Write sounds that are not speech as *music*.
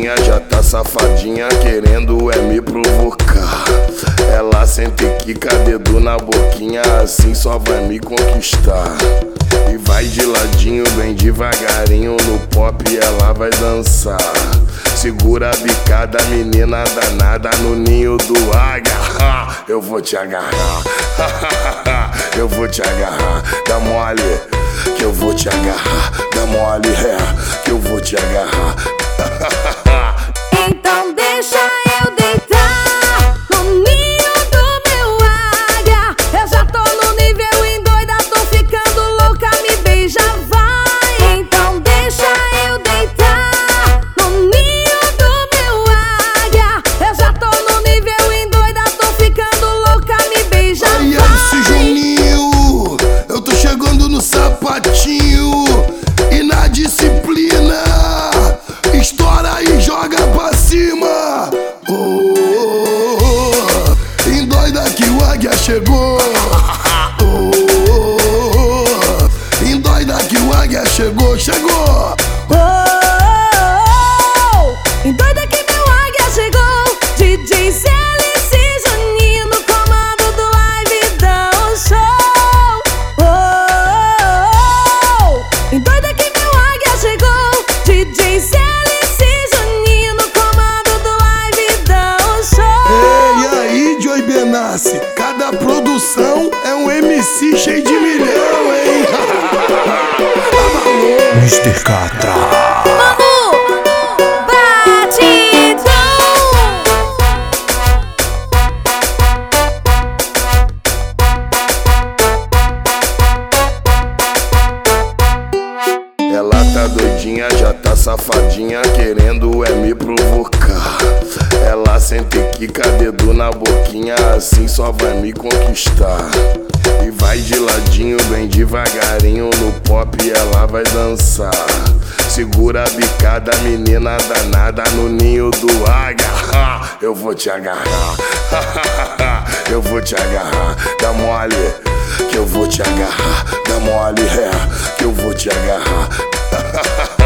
novinha já tá safadinha, querendo é me provocar. Ela sente que dedo na boquinha, assim só vai me conquistar. E vai de ladinho, bem devagarinho, no pop ela vai dançar. Segura a bicada, menina danada, no ninho do agarrar. Eu vou te agarrar, *laughs* eu vou te agarrar, dá mole, que eu vou te agarrar, dá mole, é, que eu vou te agarrar. Chegou. *laughs* Oh, oh, oh. Endoida que o águia chegou, chegou. Oh, oh, oh. Endoida que meu águia chegou. DJ CLC Juninho no comando do live dá um show. Oh, oh, oh. Endoida que meu águia chegou. DJ CLC Juninho no comando do live dá um show. E aí, Joy Benassi, produção é um MC cheio de milhão, hein? *laughs* Mr. Catra. Doidinha, já tá safadinha, querendo é me provocar. Ela sente quica dedo na boquinha, assim só vai me conquistar. E vai de ladinho, bem devagarinho no pop ela vai dançar. Segura a bicada, menina danada no ninho do águia. *laughs* Eu vou te agarrar, *laughs* eu vou te agarrar. Dá mole, que eu vou te agarrar. Dá mole, é, que eu vou te agarrar. ha ha ha